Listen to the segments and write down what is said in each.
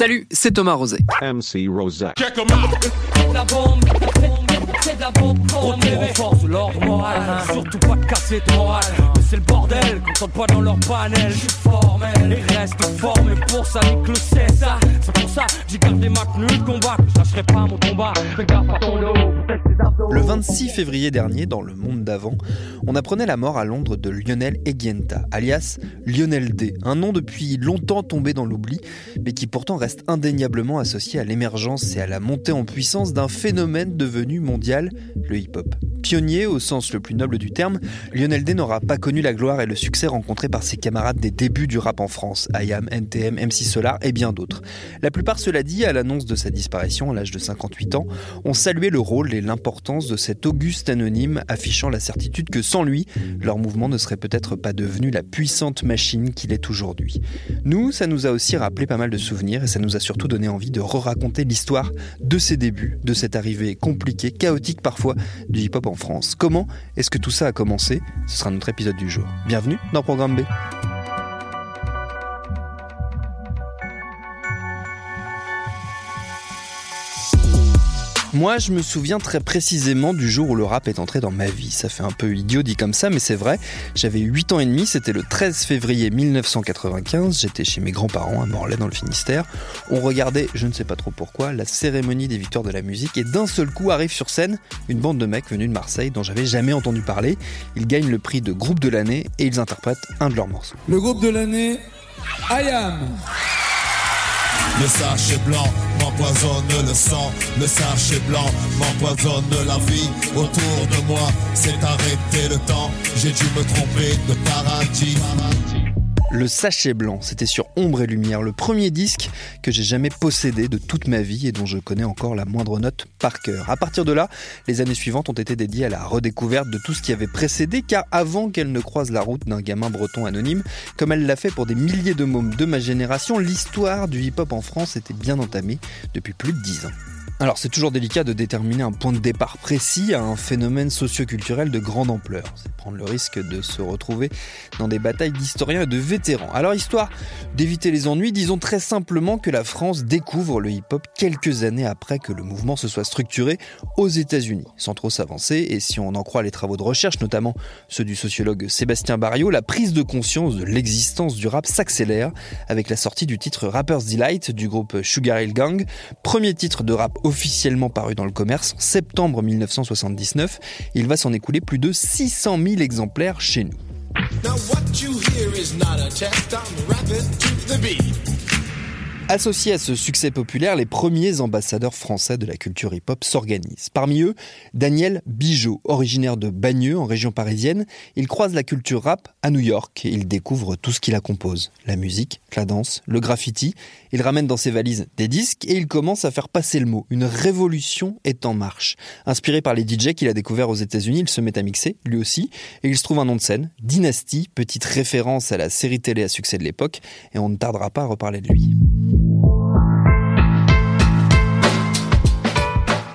Salut, c'est Thomas Roset. MC Rosette. La bombe, c'est de la bombe On renforce l'ordre moral Surtout pas Le 26 février dernier, dans le monde d'avant, on apprenait la mort à Londres de Lionel Eguienta, alias Lionel D, un nom depuis longtemps tombé dans l'oubli, mais qui pourtant reste indéniablement associé à l'émergence et à la montée en puissance d'un phénomène devenu mondial, le hip-hop. Pionnier au sens le plus noble du terme, Lionel D n'aura pas connu la gloire et le succès rencontrés par ses camarades des débuts du rap en France, IAM, NTM, MC Solar et bien d'autres. La plupart, cela dit, à l'annonce de sa disparition à l'âge de 58 ans, ont salué le rôle et l'importance de cet auguste anonyme, affichant la certitude que sans lui, leur mouvement ne serait peut-être pas devenu la puissante machine qu'il est aujourd'hui. Nous, ça nous a aussi rappelé pas mal de souvenirs et ça nous a surtout donné envie de re-raconter l'histoire de ses débuts, de cette arrivée compliquée, chaotique parfois, du hip-hop en France. Comment est-ce que tout ça a commencé? Ce sera notre épisode du jour. Bienvenue dans Programme B. Moi, je me souviens très précisément du jour où le rap est entré dans ma vie. Ça fait un peu idiot dit comme ça, mais c'est vrai. J'avais 8 ans et demi, c'était le 13 février 1995. J'étais chez mes grands-parents à Morlaix dans le Finistère. On regardait, je ne sais pas trop pourquoi, la cérémonie des victoires de la musique et d'un seul coup arrive sur scène une bande de mecs venus de Marseille dont j'avais jamais entendu parler. Ils gagnent le prix de groupe de l'année et ils interprètent un de leurs morceaux. Le groupe de l'année, IAM. Le sachet blanc m'empoisonne le sang, le sachet blanc m'empoisonne la vie. Autour de moi, c'est arrêté le temps. J'ai dû me tromper de paradis. Le Sachet Blanc, c'était sur Ombre et Lumière, le premier disque que j'ai jamais possédé de toute ma vie et dont je connais encore la moindre note par cœur. À partir de là, les années suivantes ont été dédiées à la redécouverte de tout ce qui avait précédé, car avant qu'elle ne croise la route d'un gamin breton anonyme, comme elle l'a fait pour des milliers de mômes de ma génération, l'histoire du hip-hop en France était bien entamée depuis plus de dix ans. Alors c'est toujours délicat de déterminer un point de départ précis à un phénomène socioculturel de grande ampleur. C'est prendre le risque de se retrouver dans des batailles d'historiens et de vétérans. Alors histoire d'éviter les ennuis, disons très simplement que la France découvre le hip-hop quelques années après que le mouvement se soit structuré aux États-Unis, sans trop s'avancer. Et si on en croit les travaux de recherche, notamment ceux du sociologue Sébastien Barriot, la prise de conscience de l'existence du rap s'accélère avec la sortie du titre Rapper's Delight du groupe Sugar Hill Gang, premier titre de rap officiellement paru dans le commerce en septembre 1979. Il va s'en écouler plus de 600 000 exemplaires chez nous. Associés à ce succès populaire, les premiers ambassadeurs français de la culture hip-hop s'organisent. Parmi eux, Daniel Bijot, originaire de Bagneux, en région parisienne. Il croise la culture rap à New York et il découvre tout ce qui la compose. La musique, la danse, le graffiti. Il ramène dans ses valises des disques et il commence à faire passer le mot. Une révolution est en marche. Inspiré par les DJ qu'il a découverts aux États-Unis, il se met à mixer, lui aussi, et il se trouve un nom de scène, Dynasty, petite référence à la série télé à succès de l'époque, et on ne tardera pas à reparler de lui.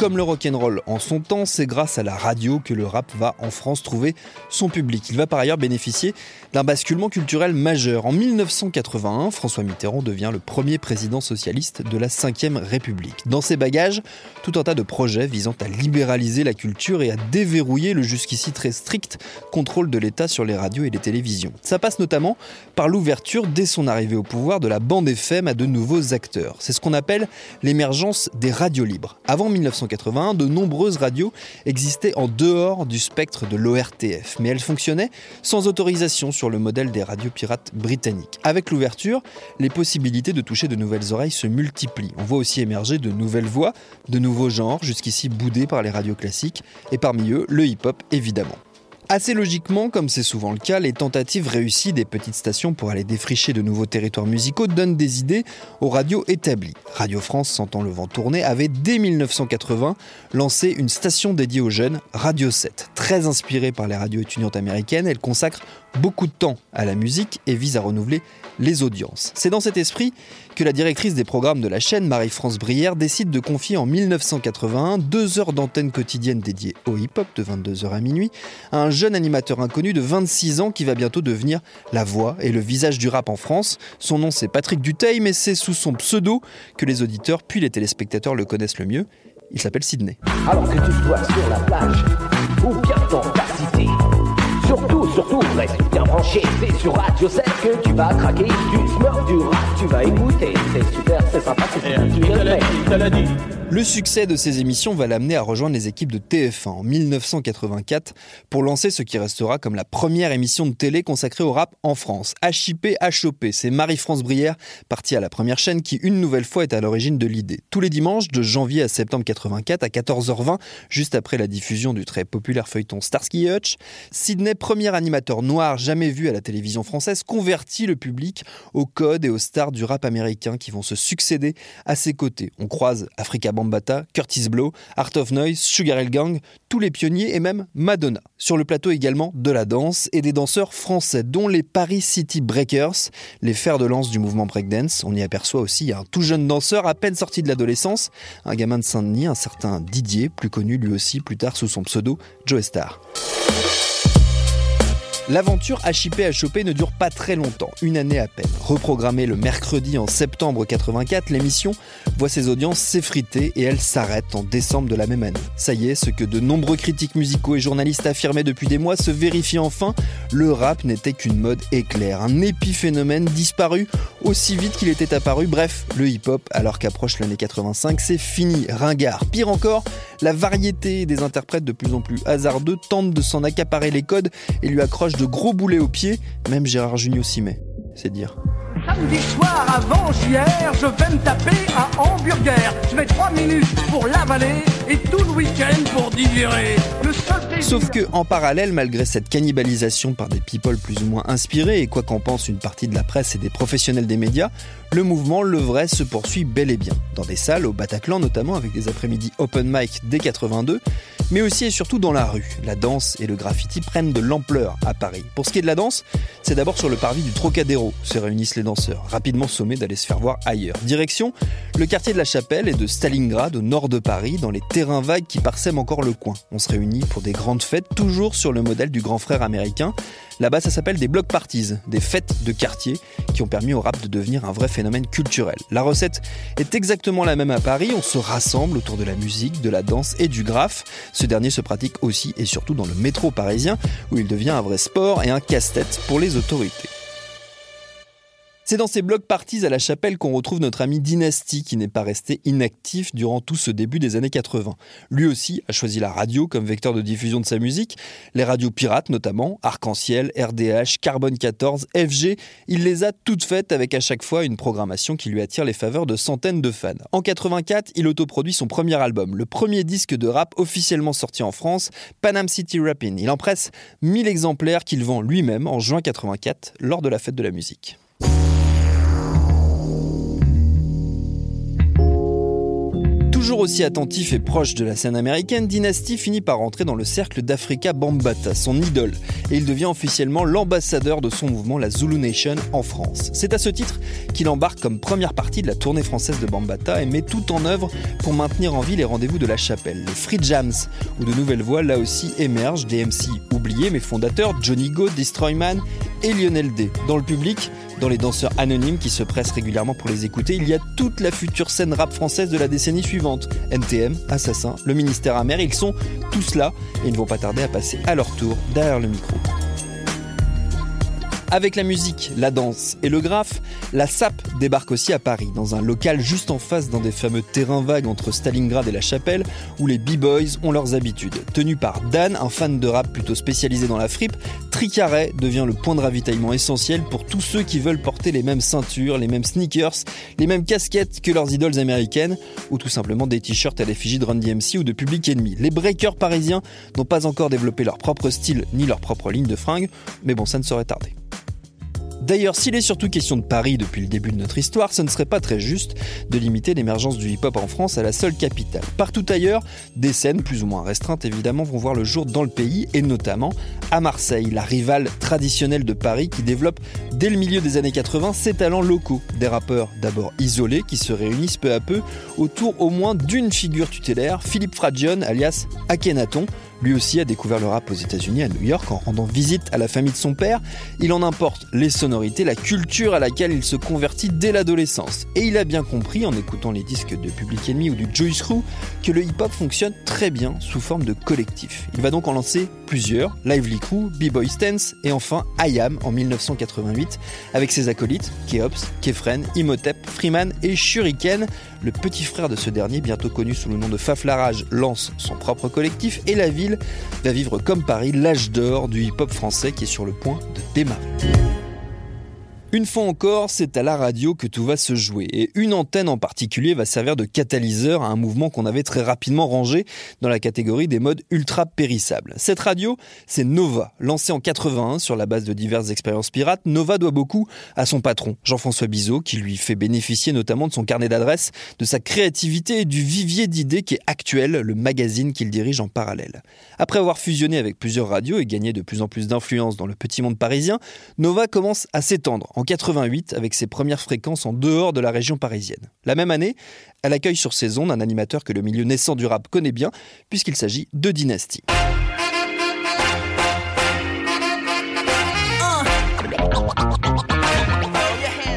Comme le rock'n'roll en son temps, c'est grâce à la radio que le rap va en France trouver son public. Il va par ailleurs bénéficier d'un basculement culturel majeur. En 1981, François Mitterrand devient le premier président socialiste de la Ve République. Dans ses bagages, tout un tas de projets visant à libéraliser la culture et à déverrouiller le jusqu'ici très strict contrôle de l'État sur les radios et les télévisions. Ça passe notamment par l'ouverture, dès son arrivée au pouvoir, de la bande FM à de nouveaux acteurs. C'est ce qu'on appelle l'émergence des radios libres. Avant 1980, 1981, de nombreuses radios existaient en dehors du spectre de l'ORTF, mais elles fonctionnaient sans autorisation sur le modèle des radios pirates britanniques. Avec l'ouverture, les possibilités de toucher de nouvelles oreilles se multiplient. On voit aussi émerger de nouvelles voix, de nouveaux genres, jusqu'ici boudés par les radios classiques, et parmi eux le hip-hop évidemment. Assez logiquement, comme c'est souvent le cas, les tentatives réussies des petites stations pour aller défricher de nouveaux territoires musicaux donnent des idées aux radios établies. Radio France, sentant le vent tourner, avait dès 1980 lancé une station dédiée aux jeunes, Radio 7. Très inspirée par les radios étudiantes américaines, elle consacre beaucoup de temps à la musique et vise à renouveler les audiences. C'est dans cet esprit que la directrice des programmes de la chaîne, Marie-France Brière, décide de confier en 1981 deux heures d'antenne quotidienne dédiées au hip-hop de 22h à minuit à un jeune animateur inconnu de 26 ans qui va bientôt devenir la voix et le visage du rap en France. Son nom c'est Patrick Duteil, mais c'est sous son pseudo que les auditeurs puis les téléspectateurs le connaissent le mieux. Il s'appelle Sydney. Alors que tu sur la plage surtout, surtout, reste bien branché. C'est sur Radio 7 que tu vas craquer. Du smurf, du rap, tu vas écouter. C'est super, c'est sympa, c'est tu le fais. Le succès de ces émissions va l'amener à rejoindre les équipes de TF1 en 1984 pour lancer ce qui restera comme la première émission de télé consacrée au rap en France. HIP HOP, c'est Marie-France Brière, partie à la première chaîne, qui une nouvelle fois est à l'origine de l'idée. Tous les dimanches, de janvier à septembre 84 à 14h20, juste après la diffusion du très populaire feuilleton Starsky Hutch, Sydney, premier animateur noir jamais vu à la télévision française, convertit le public aux codes et aux stars du rap américain qui vont se succéder à ses côtés. On croise Africa Bambata, Curtis Blow, Art of Noise, Sugar Hill Gang, tous les pionniers et même Madonna. Sur le plateau également de la danse et des danseurs français, dont les Paris City Breakers, les fers de lance du mouvement breakdance. On y aperçoit aussi un tout jeune danseur à peine sorti de l'adolescence, un gamin de Saint-Denis, un certain Didier, plus connu lui aussi plus tard sous son pseudo Joe Star. L'aventure HIP HOP ne dure pas très longtemps, une année à peine. Reprogrammée le mercredi en septembre 84, l'émission voit ses audiences s'effriter et elle s'arrête en décembre de la même année. Ça y est, ce que de nombreux critiques musicaux et journalistes affirmaient depuis des mois se vérifie enfin. Le rap n'était qu'une mode éclair, un épiphénomène disparu aussi vite qu'il était apparu. Bref, le hip-hop, alors qu'approche l'année 85, c'est fini, ringard. Pire encore, la variété des interprètes de plus en plus hasardeux tentent de s'en accaparer les codes et lui accrochent de gros boulets aux pieds, même Gérard Junior s'y met. C'est dire. Samedi soir avant hier, je vais me taper un hamburger. Je mets 3 minutes pour l'avaler et tout le week-end pour digérer. Le Sauf que, en parallèle, malgré cette cannibalisation par des people plus ou moins inspirés, et quoi qu'en pense une partie de la presse et des professionnels des médias, le mouvement Le Vrai se poursuit bel et bien. Dans des salles, au Bataclan notamment, avec des après-midi open mic dès 82, mais aussi et surtout dans la rue. La danse et le graffiti prennent de l'ampleur à Paris. Pour ce qui est de la danse, c'est d'abord sur le parvis du Trocadéro se réunissent les danseurs, rapidement sommés d'aller se faire voir ailleurs. Direction, le quartier de la Chapelle et de Stalingrad au nord de Paris, dans les terrains vagues qui parsèment encore le coin. On se réunit pour des grandes fêtes, toujours sur le modèle du grand frère américain. Là-bas, ça s'appelle des block parties, des fêtes de quartier qui ont permis au rap de devenir un vrai phénomène culturel. La recette est exactement la même à Paris, on se rassemble autour de la musique, de la danse et du graphe. Ce dernier se pratique aussi et surtout dans le métro parisien où il devient un vrai sport et un casse-tête pour les autorités. C'est dans ces blocs parties à la chapelle qu'on retrouve notre ami Dynasty qui n'est pas resté inactif durant tout ce début des années 80. Lui aussi a choisi la radio comme vecteur de diffusion de sa musique, les radios pirates notamment, Arc-en-Ciel, RDH, Carbone 14, FG, il les a toutes faites avec à chaque fois une programmation qui lui attire les faveurs de centaines de fans. En 84, il autoproduit son premier album, le premier disque de rap officiellement sorti en France, Panam City Rappin'. Il en presse 1000 exemplaires qu'il vend lui-même en juin 84 lors de la fête de la musique. Toujours aussi attentif et proche de la scène américaine, Dynasty finit par entrer dans le cercle d'Africa Bambata, son idole, et il devient officiellement l'ambassadeur de son mouvement, la Zulu Nation, en France. C'est à ce titre qu'il embarque comme première partie de la tournée française de Bambata et met tout en œuvre pour maintenir en vie les rendez-vous de la chapelle, les Free Jams, où de nouvelles voix là aussi émergent, des MC oubliés mais fondateurs, Johnny Go, Destroyman et Lionel D. Dans le public, dans les danseurs anonymes qui se pressent régulièrement pour les écouter, il y a toute la future scène rap française de la décennie suivante. NTM, Assassin, le ministère amer, ils sont tous là et ils ne vont pas tarder à passer à leur tour derrière le micro. Avec la musique, la danse et le graphe, la SAP débarque aussi à Paris, dans un local juste en face d'un des fameux terrains vagues entre Stalingrad et la Chapelle, où les B-Boys ont leurs habitudes. Tenu par Dan, un fan de rap plutôt spécialisé dans la fripe, Tricarret devient le point de ravitaillement essentiel pour tous ceux qui veulent porter les mêmes ceintures, les mêmes sneakers, les mêmes casquettes que leurs idoles américaines, ou tout simplement des t-shirts à l'effigie de Run DMC ou de Public Enemy. Les breakers parisiens n'ont pas encore développé leur propre style ni leur propre ligne de fringues, mais bon, ça ne saurait tarder. D'ailleurs, s'il est surtout question de Paris depuis le début de notre histoire, ce ne serait pas très juste de limiter l'émergence du hip-hop en France à la seule capitale. Partout ailleurs, des scènes plus ou moins restreintes évidemment vont voir le jour dans le pays et notamment à Marseille, la rivale traditionnelle de Paris qui développe dès le milieu des années 80 ses talents locaux. Des rappeurs d'abord isolés qui se réunissent peu à peu autour au moins d'une figure tutélaire, Philippe Fragione alias Akhenaton, lui aussi a découvert le rap aux États-Unis, à New York, en rendant visite à la famille de son père. Il en importe les sonorités, la culture à laquelle il se convertit dès l'adolescence. Et il a bien compris, en écoutant les disques de Public Enemy ou du Joyce Crew, que le hip-hop fonctionne très bien sous forme de collectif. Il va donc en lancer plusieurs, Lively Crew, B-Boy Stance et enfin IAM en 1988, avec ses acolytes, Keops, Kefren, Imhotep, Freeman et Shuriken. Le petit frère de ce dernier, bientôt connu sous le nom de Faflarage, lance son propre collectif et la ville va vivre comme Paris l'âge d'or du hip-hop français qui est sur le point de démarrer. Une fois encore, c'est à la radio que tout va se jouer, et une antenne en particulier va servir de catalyseur à un mouvement qu'on avait très rapidement rangé dans la catégorie des modes ultra périssables. Cette radio, c'est Nova, lancée en 81 sur la base de diverses expériences pirates. Nova doit beaucoup à son patron, Jean-François Bizot, qui lui fait bénéficier notamment de son carnet d'adresses, de sa créativité et du vivier d'idées qui est actuel, le magazine qu'il dirige en parallèle. Après avoir fusionné avec plusieurs radios et gagné de plus en plus d'influence dans le petit monde parisien, Nova commence à s'étendre en 88 avec ses premières fréquences en dehors de la région parisienne. La même année, elle accueille sur ses ondes un animateur que le milieu naissant du rap connaît bien, puisqu'il s'agit de Dynasty.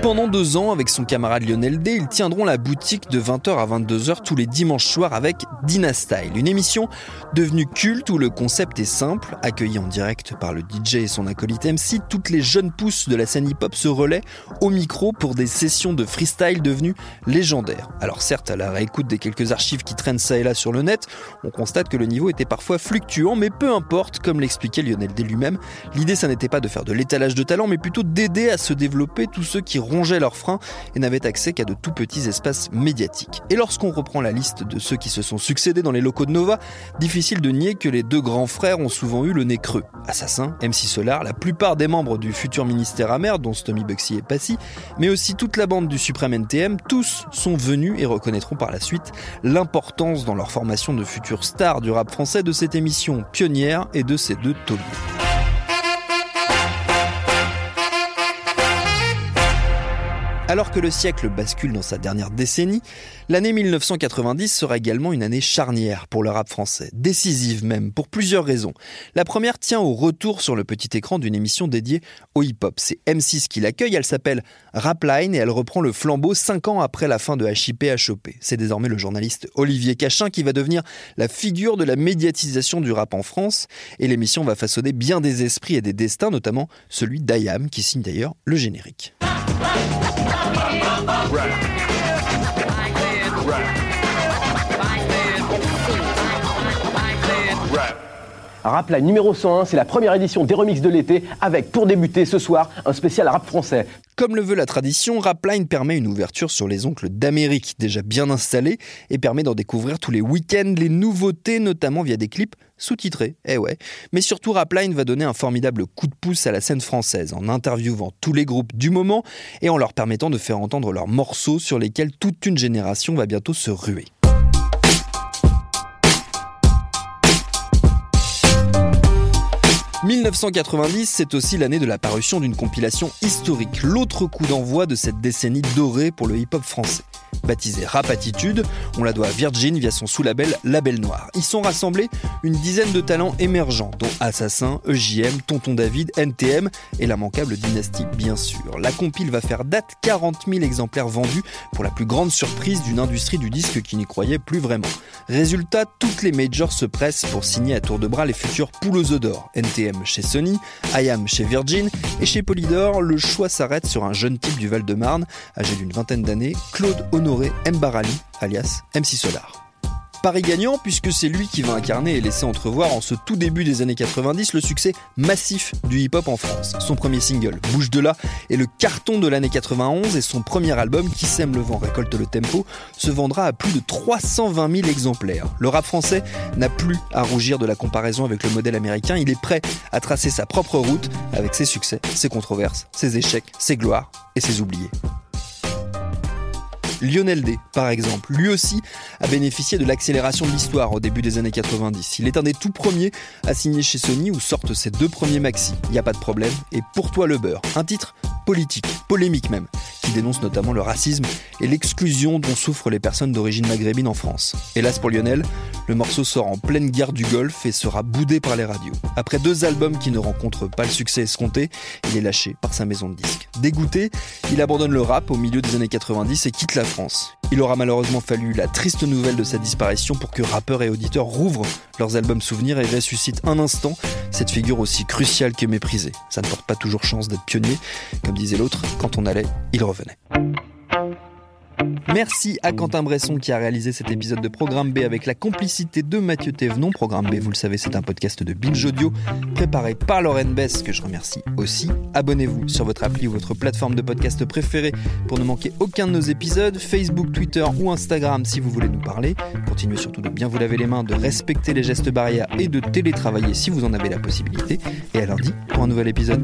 Pendant deux ans, avec son camarade Lionel D, ils tiendront la boutique de 20h à 22h tous les dimanches soirs avec Dynastyle, une émission devenue culte où le concept est simple, accueilli en direct par le DJ et son acolyte MC, toutes les jeunes pousses de la scène hip-hop se relaient au micro pour des sessions de freestyle devenues légendaires. Alors certes, à la réécoute des quelques archives qui traînent ça et là sur le net, on constate que le niveau était parfois fluctuant, mais peu importe, comme l'expliquait Lionel D lui-même, l'idée ça n'était pas de faire de l'étalage de talent, mais plutôt d'aider à se développer tous ceux qui rongeaient leurs freins et n'avaient accès qu'à de tout petits espaces médiatiques. Et lorsqu'on reprend la liste de ceux qui se sont succédés dans les locaux de Nova, difficile de nier que les deux grands frères ont souvent eu le nez creux. Assassin, MC Solar, la plupart des membres du futur ministère amer, dont Stomy Bugsy et Passy, mais aussi toute la bande du Suprême NTM, tous sont venus et reconnaîtront par la suite l'importance dans leur formation de futures stars du rap français de cette émission pionnière et de ces deux tauliers. Alors que le siècle bascule dans sa dernière décennie, l'année 1990 sera également une année charnière pour le rap français, décisive même, pour plusieurs raisons. La première tient au retour sur le petit écran d'une émission dédiée au hip-hop. C'est M6 qui l'accueille, elle s'appelle Rapline et elle reprend le flambeau cinq ans après la fin de HIP HOP. C'est désormais le journaliste Olivier Cachin qui va devenir la figure de la médiatisation du rap en France et l'émission va façonner bien des esprits et des destins, notamment celui d'Ayam qui signe d'ailleurs le générique. Right. Rap numéro 101, c'est la première édition des remixes de l'été avec pour débuter ce soir un spécial rap français. Comme le veut la tradition, Rapline permet une ouverture sur les oncles d'Amérique déjà bien installés et permet d'en découvrir tous les week-ends les nouveautés, notamment via des clips sous-titrés. Eh ouais. Mais surtout, Rapline va donner un formidable coup de pouce à la scène française en interviewant tous les groupes du moment et en leur permettant de faire entendre leurs morceaux sur lesquels toute une génération va bientôt se ruer. 1990, c'est aussi l'année de la parution d'une compilation historique, l'autre coup d'envoi de cette décennie dorée pour le hip-hop français. Baptisée Rap Attitude, on la doit à Virgin via son sous-label Label Noir. Ils sont rassemblés une dizaine de talents émergents, dont Assassin, EJM, Tonton David, NTM et la manquable Dynastie, bien sûr. La compile va faire date 40 000 exemplaires vendus pour la plus grande surprise d'une industrie du disque qui n'y croyait plus vraiment. Résultat, toutes les majors se pressent pour signer à tour de bras les futurs œufs d'or. NTM chez Sony, IAM chez Virgin et chez Polydor, le choix s'arrête sur un jeune type du Val-de-Marne, âgé d'une vingtaine d'années, Claude Honoré Mbarali, alias MC Solar. Paris gagnant puisque c'est lui qui va incarner et laisser entrevoir en ce tout début des années 90 le succès massif du hip-hop en France. Son premier single, Bouge de là, est le carton de l'année 91 et son premier album, Qui sème le vent récolte le tempo, se vendra à plus de 320 000 exemplaires. Le rap français n'a plus à rougir de la comparaison avec le modèle américain, il est prêt à tracer sa propre route avec ses succès, ses controverses, ses échecs, ses gloires et ses oubliés. Lionel D, par exemple, lui aussi a bénéficié de l'accélération de l'histoire au début des années 90. Il est un des tout premiers à signer chez Sony où sortent ses deux premiers maxi, Y a pas de problème, et Pour toi le beurre, un titre politique, polémique même, qui dénonce notamment le racisme et l'exclusion dont souffrent les personnes d'origine maghrébine en France. Hélas pour Lionel, le morceau sort en pleine guerre du Golfe et sera boudé par les radios. Après deux albums qui ne rencontrent pas le succès escompté, il est lâché par sa maison de disques. Dégoûté, il abandonne le rap au milieu des années 90 et quitte la France. Il aura malheureusement fallu la triste nouvelle de sa disparition pour que rappeurs et auditeurs rouvrent leurs albums souvenirs et ressuscitent un instant cette figure aussi cruciale que méprisée. Ça ne porte pas toujours chance d'être pionnier, comme disait l'autre, quand on allait, il revenait. Merci à Quentin Bresson qui a réalisé cet épisode de Programme B avec la complicité de Mathieu Thévenon. Programme B, vous le savez, c'est un podcast de Binge Audio préparé par Lauren Bess, que je remercie aussi. Abonnez-vous sur votre appli ou votre plateforme de podcast préférée pour ne manquer aucun de nos épisodes. Facebook, Twitter ou Instagram si vous voulez nous parler. Continuez surtout de bien vous laver les mains, de respecter les gestes barrières et de télétravailler si vous en avez la possibilité. Et à lundi pour un nouvel épisode.